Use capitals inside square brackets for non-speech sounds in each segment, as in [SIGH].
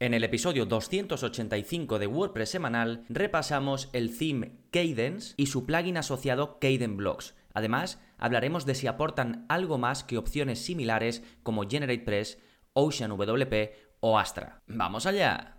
En el episodio 285 de WordPress semanal repasamos el theme Cadence y su plugin asociado Cadence Blocks. Además, hablaremos de si aportan algo más que opciones similares como GeneratePress, OceanWP o Astra. ¡Vamos allá!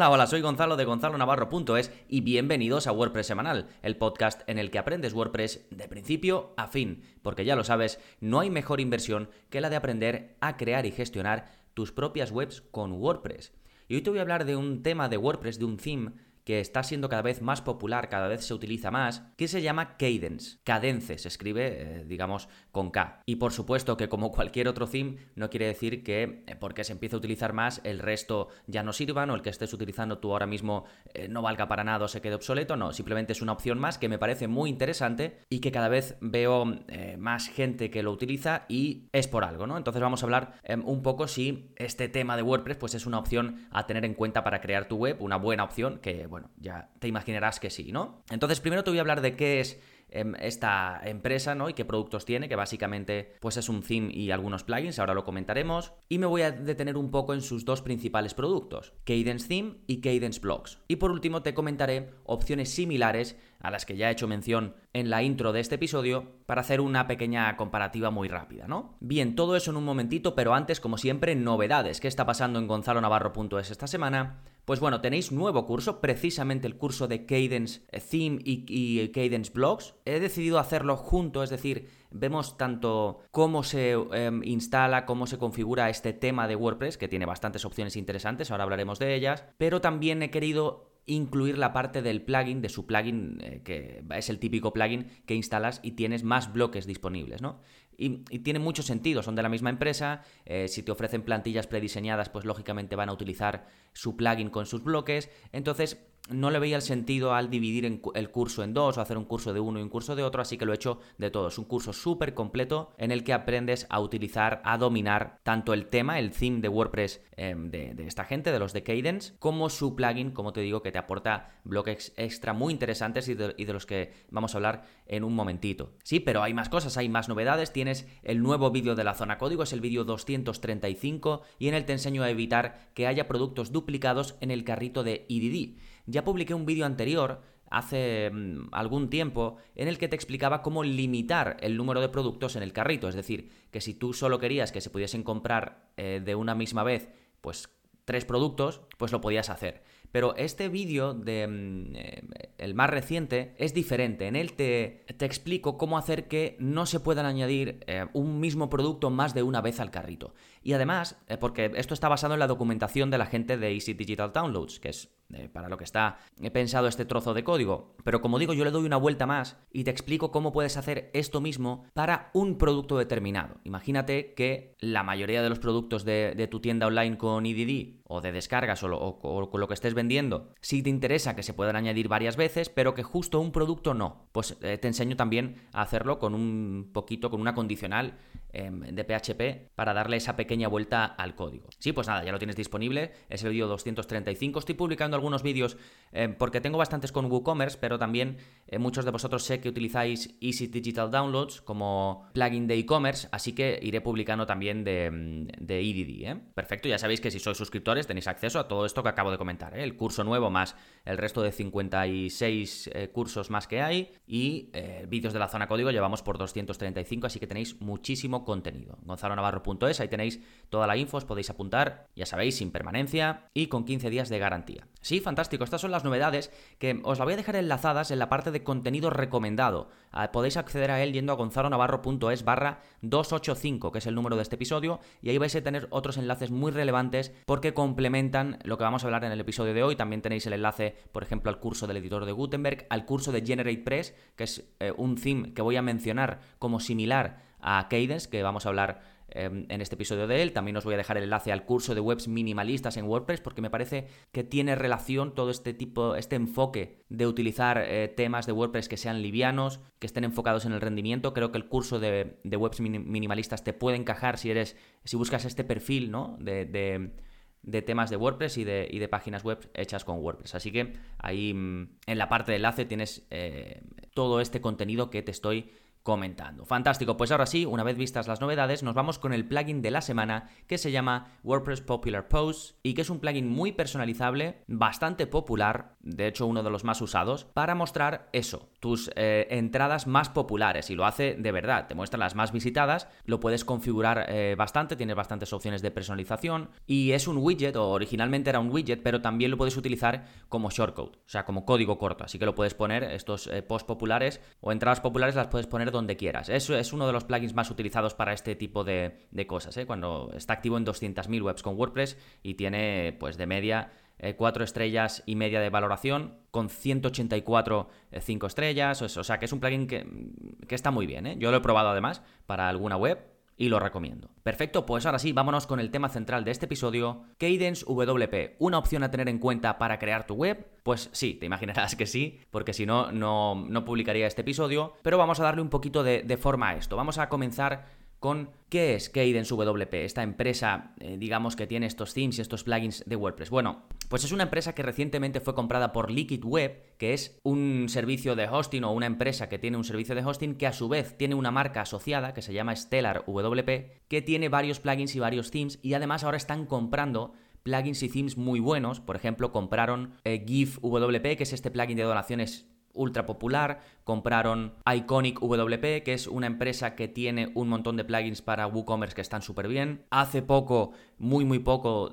Hola, hola, soy Gonzalo de gonzalonavarro.es y bienvenidos a WordPress Semanal, el podcast en el que aprendes WordPress de principio a fin, porque ya lo sabes, no hay mejor inversión que la de aprender a crear y gestionar tus propias webs con WordPress. Y hoy te voy a hablar de un tema de WordPress, de un theme que está siendo cada vez más popular, cada vez se utiliza más, que se llama Cadence. Cadence se escribe, eh, digamos, con K. Y por supuesto que como cualquier otro theme, no quiere decir que eh, porque se empiece a utilizar más, el resto ya no sirvan o el que estés utilizando tú ahora mismo eh, no valga para nada o se quede obsoleto. No, simplemente es una opción más que me parece muy interesante y que cada vez veo más gente que lo utiliza y es por algo, ¿no? Entonces vamos a hablar un poco si este tema de WordPress pues es una opción a tener en cuenta para crear tu web, una buena opción que, bueno, ya te imaginarás que sí, ¿no? Entonces, primero te voy a hablar de qué es em, esta empresa, ¿no? Y qué productos tiene, que básicamente pues es un theme y algunos plugins, ahora lo comentaremos. Y me voy a detener un poco en sus dos principales productos, Cadence Theme y Cadence Blocks. Y por último te comentaré opciones similares a las que ya he hecho mención en la intro de este episodio para hacer una pequeña comparativa muy rápida, ¿no? Bien, todo eso en un momentito, pero antes, como siempre, novedades. ¿Qué está pasando en gonzalonavarro.es esta semana? Pues bueno, tenéis nuevo curso, precisamente el curso de Cadence Theme y, Cadence Blocks. He decidido hacerlo junto, es decir, vemos tanto cómo se em, instala, cómo se configura este tema de WordPress, que tiene bastantes opciones interesantes, ahora hablaremos de ellas, pero también he querido incluir la parte del plugin, de su plugin, eh, que es el típico plugin que instalas y tienes más bloques disponibles, ¿no? Y, tiene mucho sentido, son de la misma empresa, eh, si te ofrecen plantillas prediseñadas, pues lógicamente van a utilizar su plugin con sus bloques, entonces no le veía el sentido al dividir el curso en dos o hacer un curso de uno y un curso de otro, así que lo he hecho de todo. Es un curso súper completo en el que aprendes a utilizar, a dominar tanto el tema, el theme de WordPress em, de, esta gente, de los de Cadence, como su plugin, como te digo, que te aporta bloques extra muy interesantes y de, y de los que vamos a hablar en un momentito. Sí, pero hay más cosas, hay más novedades. Tienes el nuevo vídeo de la zona código, es el vídeo 235, y en él te enseño a evitar que haya productos duplicados en el carrito de EDD. Ya publiqué un vídeo anterior hace mm, algún tiempo en el que te explicaba cómo limitar el número de productos en el carrito. Es decir, que si tú solo querías que se pudiesen comprar eh, de una misma vez, pues tres productos, pues lo podías hacer. Pero este vídeo de mm, eh, el más reciente es diferente. En él te, te, explico cómo hacer que no se puedan añadir eh, un mismo producto más de una vez al carrito. Y además, porque esto está basado en la documentación de la gente de Easy Digital Downloads, que es eh, para lo que está pensado este trozo de código. Pero como digo, yo le doy una vuelta más y te explico cómo puedes hacer esto mismo para un producto determinado. Imagínate que la mayoría de los productos de, tu tienda online con EDD o de descargas o, con lo que estés vendiendo, si te interesa que se puedan añadir varias veces, pero que justo un producto no, pues eh, te enseño también a hacerlo con un poquito, con una condicional de PHP para darle esa pequeña vuelta al código. Sí, pues nada, ya lo tienes disponible, es el vídeo 235, estoy publicando algunos vídeos eh, porque tengo bastantes con WooCommerce, pero también eh, muchos de vosotros sé que utilizáis Easy Digital Downloads como plugin de e-commerce, así que iré publicando también de, mm, de EDD. ¿eh? Perfecto, ya sabéis que si sois suscriptores tenéis acceso a todo esto que acabo de comentar, el curso nuevo más el resto de 56 cursos más que hay y vídeos de la zona código llevamos por 235, así que tenéis muchísimo contenido. gonzalonavarro.es, ahí tenéis toda la info, os podéis apuntar, ya sabéis, sin permanencia y con 15 días de garantía. Sí, fantástico. Estas son las novedades que os la voy a dejar enlazadas en la parte de contenido recomendado. Ah, podéis acceder a él yendo a gonzalonavarro.es barra 285, que es el número de este episodio, y ahí vais a tener otros enlaces muy relevantes porque complementan lo que vamos a hablar en el episodio de hoy. También tenéis el enlace, por ejemplo, al curso del editor de Gutenberg, al curso de GeneratePress, que es eh, un theme que voy a mencionar como similar a Cadence, que vamos a hablar Em, en este episodio de él. También os voy a dejar el enlace al curso de webs minimalistas en WordPress porque me parece que tiene relación todo este tipo, este enfoque de utilizar eh, temas de WordPress que sean livianos, que estén enfocados en el rendimiento. Creo que el curso de, webs minimalistas te puede encajar si eres, si buscas este perfil, ¿no? de de temas de WordPress y de, y de, páginas web hechas con WordPress. Así que ahí mm, en la parte de enlace tienes eh, todo este contenido que te estoy comentando. Fantástico, pues ahora sí, una vez vistas las novedades, nos vamos con el plugin de la semana que se llama WordPress Popular Posts y que es un plugin muy personalizable, bastante popular, de hecho uno de los más usados, para mostrar eso, tus eh, entradas más populares y lo hace de verdad, te muestra las más visitadas, lo puedes configurar eh, bastante, tienes bastantes opciones de personalización y es un widget, o originalmente era un widget, pero también lo puedes utilizar como shortcode, o sea, como código corto, así que lo puedes poner, estos eh, posts populares o entradas populares las puedes poner donde quieras. Eso es uno de los plugins más utilizados para este tipo de, cosas, ¿eh? cuando está activo en 200.000 webs con WordPress y tiene pues de media 4 eh, estrellas y media de valoración con 184 5 estrellas, o sea que es un plugin que, que está muy bien. ¿eh? Yo lo he probado además para alguna web y lo recomiendo. Perfecto, pues ahora sí, vámonos con el tema central de este episodio, Cadence WP, ¿una opción a tener en cuenta para crear tu web? Pues sí, te imaginarás que sí, porque si no, no, publicaría este episodio, pero vamos a darle un poquito de, de forma a esto. Vamos a comenzar con qué es Cadence WP, esta empresa, eh, digamos, que tiene estos themes y estos plugins de WordPress. Bueno, pues es una empresa que recientemente fue comprada por Liquid Web, que es un servicio de hosting o una empresa que tiene un servicio de hosting que a su vez tiene una marca asociada que se llama Stellar WP, que tiene varios plugins y varios themes y además ahora están comprando plugins y themes muy buenos. Por ejemplo, compraron eh, GIF WP, que es este plugin de donaciones ultra popular, compraron Iconic WP, que es una empresa que tiene un montón de plugins para WooCommerce que están súper bien. Hace poco, muy muy poco,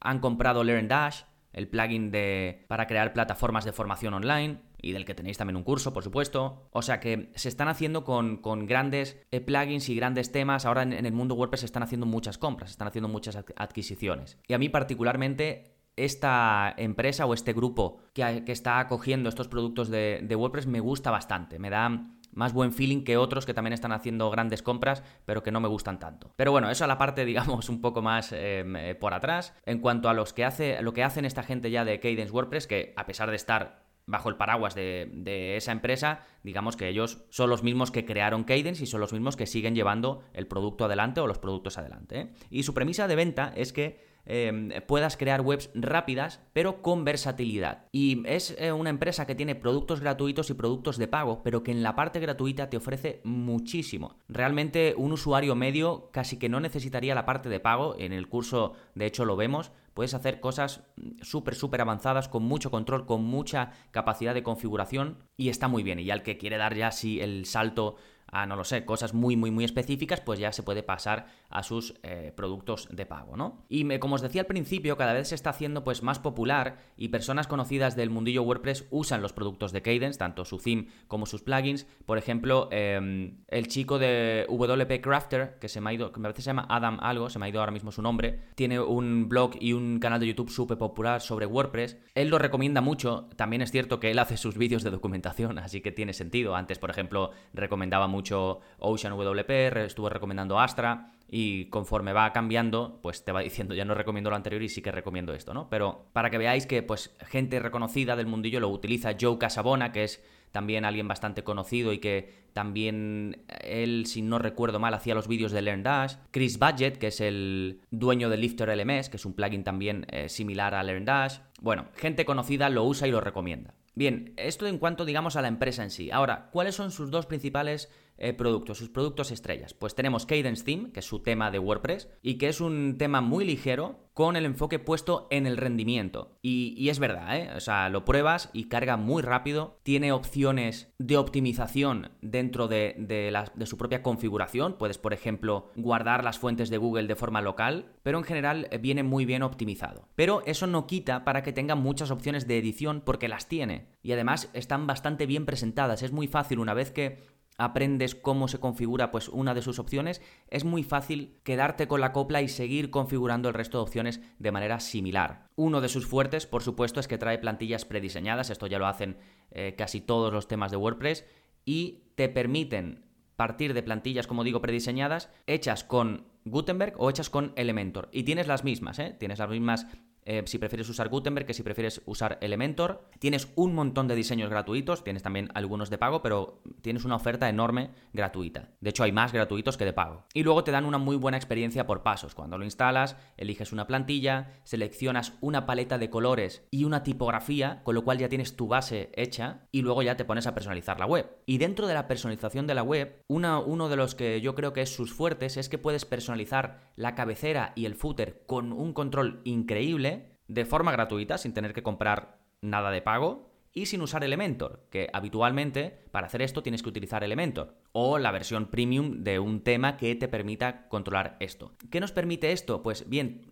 han comprado LearnDash, el plugin de, para crear plataformas de formación online y del que tenéis también un curso, por supuesto. O sea que se están haciendo con, con grandes eh, plugins y grandes temas. Ahora en, el mundo WordPress se están haciendo muchas compras, se están haciendo muchas adquisiciones. Y a mí particularmente esta empresa o este grupo que, está acogiendo estos productos de, WordPress me gusta bastante, me da más buen feeling que otros que también están haciendo grandes compras, pero que no me gustan tanto. Pero bueno, eso a la parte, [LAUGHS] digamos, un poco más em, eh, por atrás. En cuanto a los que hace, lo que hacen esta gente ya de Cadence WordPress, que a pesar de estar bajo el paraguas de, esa empresa, digamos que ellos son los mismos que crearon Cadence y son los mismos que siguen llevando el producto adelante o los productos adelante. ¿eh? Y su premisa de venta es que Em, puedas crear webs rápidas, pero con versatilidad. Y es eh, una empresa que tiene productos gratuitos y productos de pago, pero que en la parte gratuita te ofrece muchísimo. Realmente un usuario medio casi que no necesitaría la parte de pago, en el curso de hecho lo vemos, puedes hacer cosas súper, súper avanzadas, con mucho control, con mucha capacidad de configuración y está muy bien. Y al que quiere dar ya sí el salto a, no lo sé, cosas muy, muy, muy específicas, pues ya se puede pasar a sus eh, productos de pago, ¿no? Y como os decía al principio, cada vez se está haciendo pues más popular y personas conocidas del mundillo WordPress usan los productos de Cadence, tanto su theme como sus plugins. Por ejemplo, em, el chico de WP Crafter, que se me ha ido, que me parece se llama Adam algo, se me ha ido ahora mismo su nombre, tiene un blog y un canal de YouTube súper popular sobre WordPress. Él lo recomienda mucho, también es cierto que él hace sus vídeos de documentación, [LAUGHS] así que tiene sentido. Antes, por ejemplo, recomendaba mucho mucho Ocean WP, estuve recomendando Astra y conforme va cambiando, pues te va [LAUGHS] diciendo, ya no recomiendo lo anterior y sí que recomiendo esto, ¿no? Pero para que veáis que pues gente reconocida del mundillo lo utiliza Joe Casabona, que es también alguien bastante conocido y que también él, si no recuerdo mal, hacía los vídeos de LearnDash. Chris Budget, que es el dueño de Lifter LMS, que es un plugin también eh, similar a LearnDash. Bueno, gente conocida lo usa y lo recomienda. Bien, esto en cuanto digamos a la empresa en sí. Ahora, ¿cuáles son sus dos principales eh, productos, sus productos estrellas? Pues tenemos Cadence Theme, que es su tema de WordPress, y que es un tema muy ligero con el enfoque puesto en el rendimiento. Y, es verdad, ¿eh? O sea, lo pruebas y carga muy rápido, tiene opciones de optimización dentro de, de su propia configuración. Puedes, por ejemplo, guardar las fuentes de Google de forma local, pero en general eh, viene muy bien optimizado. Pero eso no quita para que tenga muchas opciones de edición porque las tiene. Y además están bastante bien presentadas. Es muy fácil una vez que aprendes cómo se configura pues una de sus opciones, es muy fácil quedarte con la copla y seguir configurando el resto de opciones de manera similar. Uno de sus fuertes, por supuesto, es que trae plantillas prediseñadas, esto ya lo hacen eh, casi todos los temas de WordPress, y te permiten partir de plantillas, como digo, prediseñadas, hechas con Gutenberg o hechas con Elementor. Y tienes las mismas, ¿eh? Tienes las mismas eh, si prefieres usar Gutenberg que si prefieres usar Elementor. Tienes un montón de diseños gratuitos, tienes también algunos de pago, pero tienes una oferta enorme gratuita. De hecho, hay más gratuitos que de pago. Y luego te dan una muy buena experiencia por pasos. Cuando lo instalas, eliges una plantilla, seleccionas una paleta de colores y una tipografía, con lo cual ya tienes tu base hecha y luego ya te pones a personalizar la web. Y dentro de la personalización de la web, uno de los que yo creo que es sus fuertes es que puedes personalizar la cabecera y el footer con un control increíble de forma gratuita, sin tener que comprar nada de pago y sin usar Elementor, que habitualmente para hacer esto tienes que utilizar Elementor o la versión premium de un tema que te permita controlar esto. ¿Qué nos permite esto? Pues bien,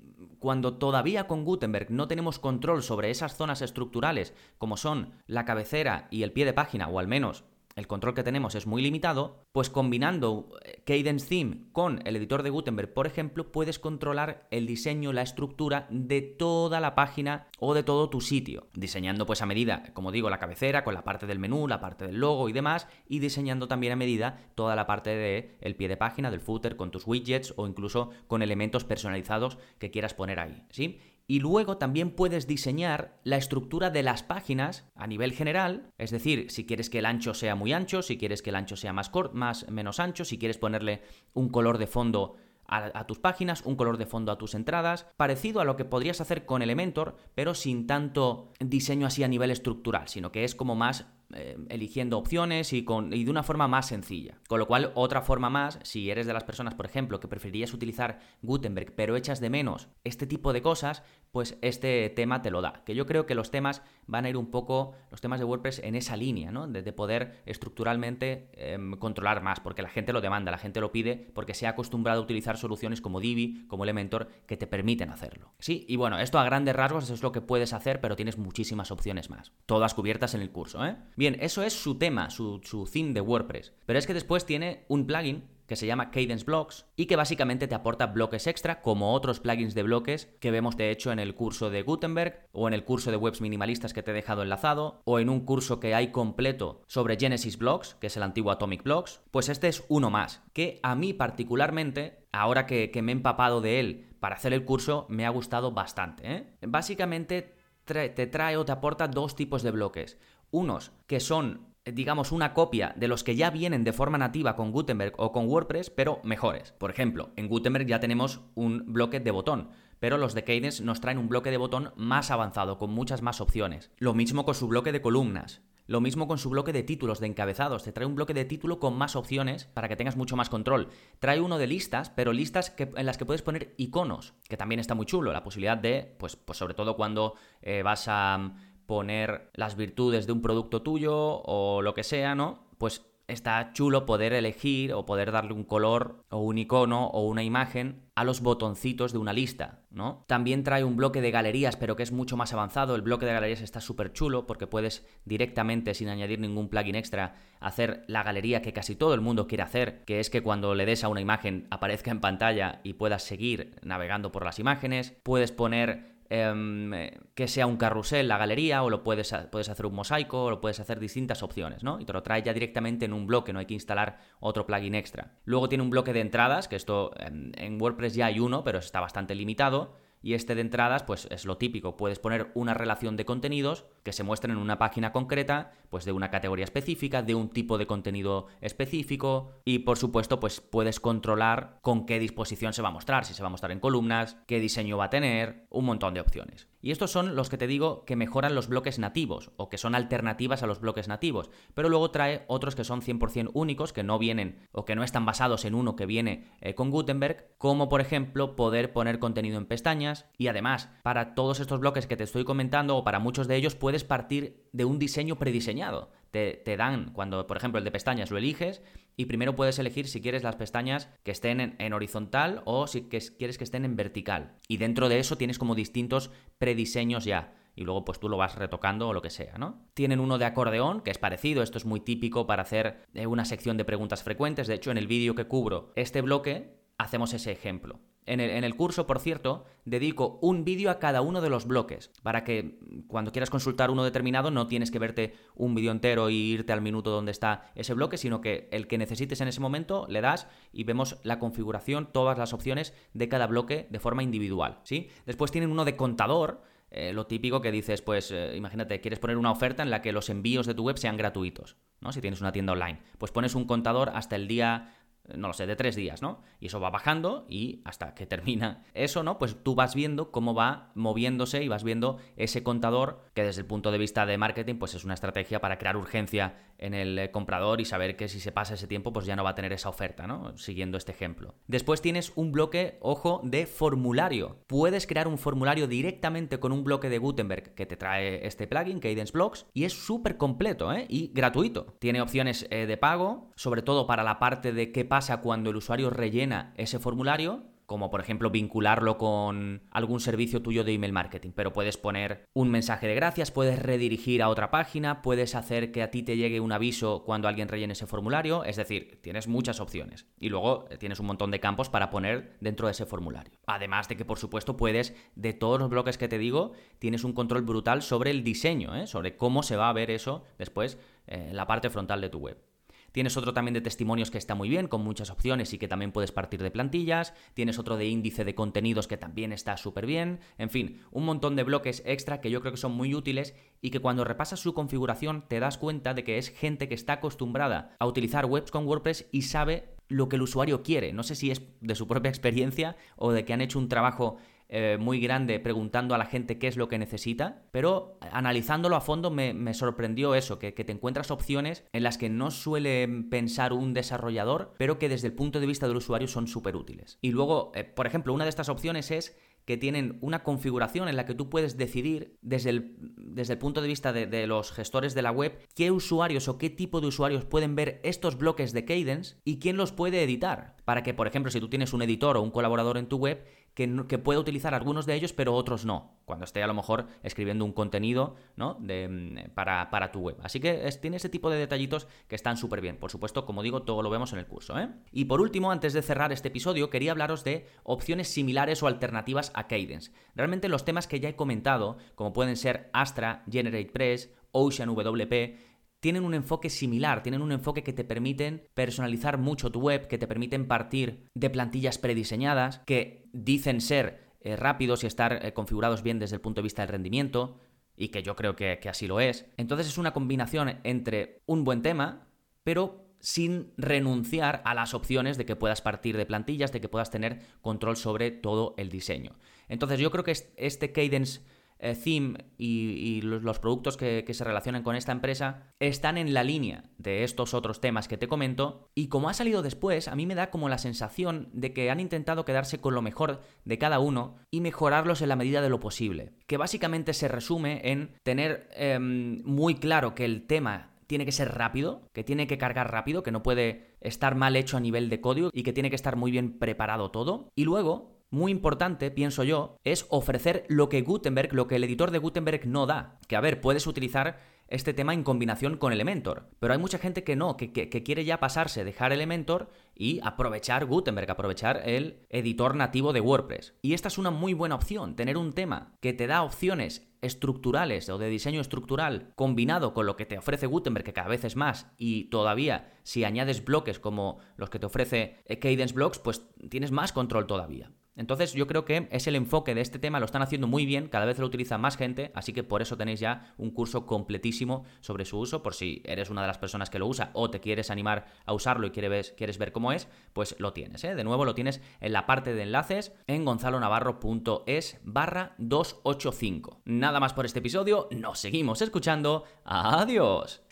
cuando todavía con Gutenberg no tenemos control sobre esas zonas estructurales como son la cabecera y el pie de página, o al menos el control que tenemos es muy limitado, pues combinando eh, Cadence Theme con el editor de Gutenberg, por ejemplo, puedes controlar el diseño, la estructura de toda la página o de todo tu sitio, diseñando pues a medida, como digo, la cabecera con la parte del menú, la parte del logo y demás, y diseñando también a medida toda la parte del el pie de página, del footer, con tus widgets o incluso con elementos personalizados que quieras poner ahí, ¿sí? Y luego también puedes diseñar la estructura de las páginas a nivel general, es decir, si quieres que el ancho sea muy ancho, si quieres que el ancho sea más corto, más menos ancho, si quieres ponerle un color de fondo a, tus páginas, un color de fondo a tus entradas, parecido a lo que podrías hacer con Elementor, pero sin tanto diseño así a nivel estructural, sino que es como más eh, eligiendo opciones y, con, y de una forma más sencilla. Con lo cual, otra forma más, si eres de las personas, por ejemplo, que preferirías utilizar Gutenberg, pero echas de menos este tipo de cosas, pues este tema te lo da. Que yo creo que los temas van a ir un poco, los temas de WordPress en esa línea, ¿no? De, poder estructuralmente em, controlar más, porque la gente lo demanda, la gente lo pide, porque se ha acostumbrado a utilizar soluciones como Divi, como Elementor, que te permiten hacerlo. Sí, y bueno, esto a grandes rasgos es lo que puedes hacer, pero tienes muchísimas opciones más. Todas cubiertas en el curso, ¿eh? Bien, eso es su tema, su, su theme de WordPress. Pero es que después tiene un plugin que se llama Cadence Blocks y que básicamente te aporta bloques extra como otros plugins de bloques que vemos de hecho en el curso de Gutenberg o en el curso de webs minimalistas que te he dejado enlazado o en un curso que hay completo sobre Genesis Blocks, que es el antiguo Atomic Blocks, pues este es uno más, que a mí particularmente, ahora que, me he empapado de él para hacer el curso, me ha gustado bastante. ¿eh? Básicamente te trae o te aporta dos tipos de bloques unos que son digamos, una copia de los que ya vienen de forma nativa con Gutenberg o con WordPress, pero mejores. Por ejemplo, en Gutenberg ya tenemos un bloque de botón, pero los de Cadence nos traen un bloque de botón más avanzado, con muchas más opciones. Lo mismo con su bloque de columnas. Lo mismo con su bloque de títulos, de encabezados. Te trae un bloque de título con más opciones para que tengas mucho más control. Trae uno de listas, pero listas en las que puedes poner iconos, que también está muy chulo. La posibilidad de, pues, pues sobre todo cuando eh, vas a poner las virtudes de un producto tuyo o lo que sea, ¿no? Pues está chulo poder elegir o poder darle un color o un icono o una imagen a los botoncitos de una lista, ¿no? También trae un bloque de galerías, pero que es mucho más avanzado. El bloque de galerías está súper chulo porque puedes directamente, sin añadir ningún plugin extra, hacer la galería que casi todo el mundo quiere hacer, que es que cuando le des a una imagen aparezca en pantalla y puedas seguir navegando por las imágenes. Puedes poner Em, que sea un carrusel la galería, o lo puedes, puedes hacer un mosaico, o lo puedes hacer distintas opciones, ¿no? Y te lo trae ya directamente en un bloque, no hay que instalar otro plugin extra. Luego tiene un bloque de entradas, que esto en WordPress ya hay uno, pero está bastante limitado. Y este de entradas, pues es lo típico. Puedes poner una relación de contenidos que se muestren en una página concreta, pues de una categoría específica, de un tipo de contenido específico. Y por supuesto, pues puedes controlar con qué disposición se va a mostrar, si se va a mostrar en columnas, qué diseño va a tener, un montón de opciones. Y estos son los que te digo que mejoran los bloques nativos o que son alternativas a los bloques nativos. Pero luego trae otros que son 100% únicos, que no vienen o que no están basados en uno que viene eh, con Gutenberg, como por ejemplo poder poner contenido en pestañas. Y además, para todos estos bloques que te estoy comentando o para muchos de ellos puedes partir de un diseño prediseñado. Te, dan, cuando por ejemplo el de pestañas lo eliges, y primero puedes elegir si quieres las pestañas que estén en, horizontal o si quieres que estén en vertical. Y dentro de eso tienes como distintos prediseños ya y luego pues tú lo vas retocando o lo que sea, ¿no? Tienen uno de acordeón, que es parecido, esto es muy típico para hacer eh, una sección de preguntas frecuentes, de hecho en el vídeo que cubro este bloque hacemos ese ejemplo. En el, curso, por cierto, dedico un vídeo a cada uno de los bloques, para que cuando quieras consultar uno determinado no tienes que verte un vídeo entero y irte al minuto donde está ese bloque, sino que el que necesites en ese momento le das y vemos la configuración, todas las opciones de cada bloque de forma individual, ¿sí? Después tienen uno de contador, eh, lo típico que dices, pues eh, imagínate, quieres poner una oferta en la que los envíos de tu web sean gratuitos, ¿no? Si tienes una tienda online. Pues pones un contador hasta el día no lo sé, de tres días, ¿no? Y eso va bajando y hasta que termina eso, ¿no? Pues tú vas viendo cómo va moviéndose y vas viendo ese contador que desde el punto de vista de marketing, pues es una estrategia para crear urgencia en el eh, comprador y saber que si se pasa ese tiempo, pues ya no va a tener esa oferta, ¿no? Siguiendo este ejemplo. Después tienes un bloque, ojo, de formulario. Puedes crear un formulario directamente con un bloque de Gutenberg que te trae este plugin, Cadence Blocks, y es súper completo, ¿eh? Y gratuito. Tiene opciones eh, de pago, sobre todo para la parte de qué cuando el usuario rellena ese formulario como por ejemplo vincularlo con algún servicio tuyo de email marketing, pero puedes poner un mensaje de gracias, puedes redirigir a otra página, puedes hacer que a ti te llegue un aviso cuando alguien rellene ese formulario, es decir, tienes muchas opciones y luego eh, tienes un montón de campos para poner dentro de ese formulario. Además de que por supuesto puedes, de todos los bloques que te digo, tienes un control brutal sobre el diseño, ¿eh? sobre cómo se va a ver eso después en la parte frontal de tu web. Tienes otro también de testimonios que está muy bien, con muchas opciones y que también puedes partir de plantillas. Tienes otro de índice de contenidos que también está súper bien. En fin, un montón de bloques extra que yo creo que son muy útiles y que cuando repasas su configuración te das cuenta de que es gente que está acostumbrada a utilizar webs con WordPress y sabe lo que el usuario quiere. No sé si es de su propia [LAUGHS] experiencia o de que han hecho un trabajo eh, muy grande preguntando a la gente qué es lo que necesita, pero analizándolo a fondo me, sorprendió eso, que, te encuentras opciones en las que no suele pensar un desarrollador, pero que desde el punto de vista del usuario son súper útiles. Y luego, eh, por ejemplo, una de estas opciones es que tienen una configuración en la que tú puedes decidir desde el, desde el punto de vista de, de, los gestores de la web qué usuarios o qué tipo de usuarios pueden ver estos bloques de Cadence y quién los puede editar. Para que, por ejemplo, si tú tienes un editor o un colaborador en tu web, que, pueda utilizar algunos de ellos, pero otros no, cuando esté a lo mejor escribiendo un contenido ¿no? de, mm, para, para, tu web. Así que tiene ese tipo de detallitos que están súper bien. Por supuesto, como digo, todo lo vemos en el curso. ¿eh? Y por último, antes de cerrar este episodio, quería hablaros de opciones similares o alternativas a Cadence. Realmente los temas que ya he comentado, como pueden ser Astra, GeneratePress, Ocean WP, tienen un enfoque similar, tienen un enfoque que te permiten personalizar mucho tu web, que te permiten partir de plantillas prediseñadas, que dicen ser eh, rápidos y estar eh, configurados bien desde el punto de vista del rendimiento, y que yo creo que, que así lo es. Entonces es una combinación entre un buen tema, pero sin renunciar a las opciones de que puedas partir de plantillas, de que puedas tener control sobre todo el diseño. Entonces yo creo que este Cadence eh, theme y, los, productos que, se relacionan con esta empresa están en la línea de estos otros temas que te comento y como ha salido después, a mí me da como la sensación de que han intentado quedarse con lo mejor de cada uno y mejorarlos en la medida de lo posible, que básicamente se resume en tener em, muy claro que el tema tiene que ser rápido, que tiene que cargar rápido, que no puede estar mal hecho a nivel de código y que tiene que estar muy bien preparado todo. Y luego muy importante, pienso yo, es ofrecer lo que Gutenberg, lo que el editor de Gutenberg no da. Que a ver, puedes utilizar este tema en combinación con Elementor. Pero hay mucha gente que no, que, quiere ya pasarse, dejar Elementor y aprovechar Gutenberg, aprovechar el editor nativo de WordPress. Y esta es una muy buena opción, tener un tema que te da opciones estructurales o de diseño estructural combinado con lo que te ofrece Gutenberg, que cada vez es más, y todavía si añades bloques como los que te ofrece Cadence Blocks, pues tienes más control todavía. Entonces yo creo que es el enfoque de este tema, lo están haciendo muy bien, cada vez lo utiliza más gente, así que por eso tenéis ya un curso completísimo sobre su uso, por si eres una de las personas que lo usa o te quieres animar a usarlo y quieres, ver cómo es, pues lo tienes. ¿eh? De nuevo lo tienes en la parte de enlaces en gonzalonavarro.es barra 285. Nada más por este episodio, nos seguimos escuchando. Adiós.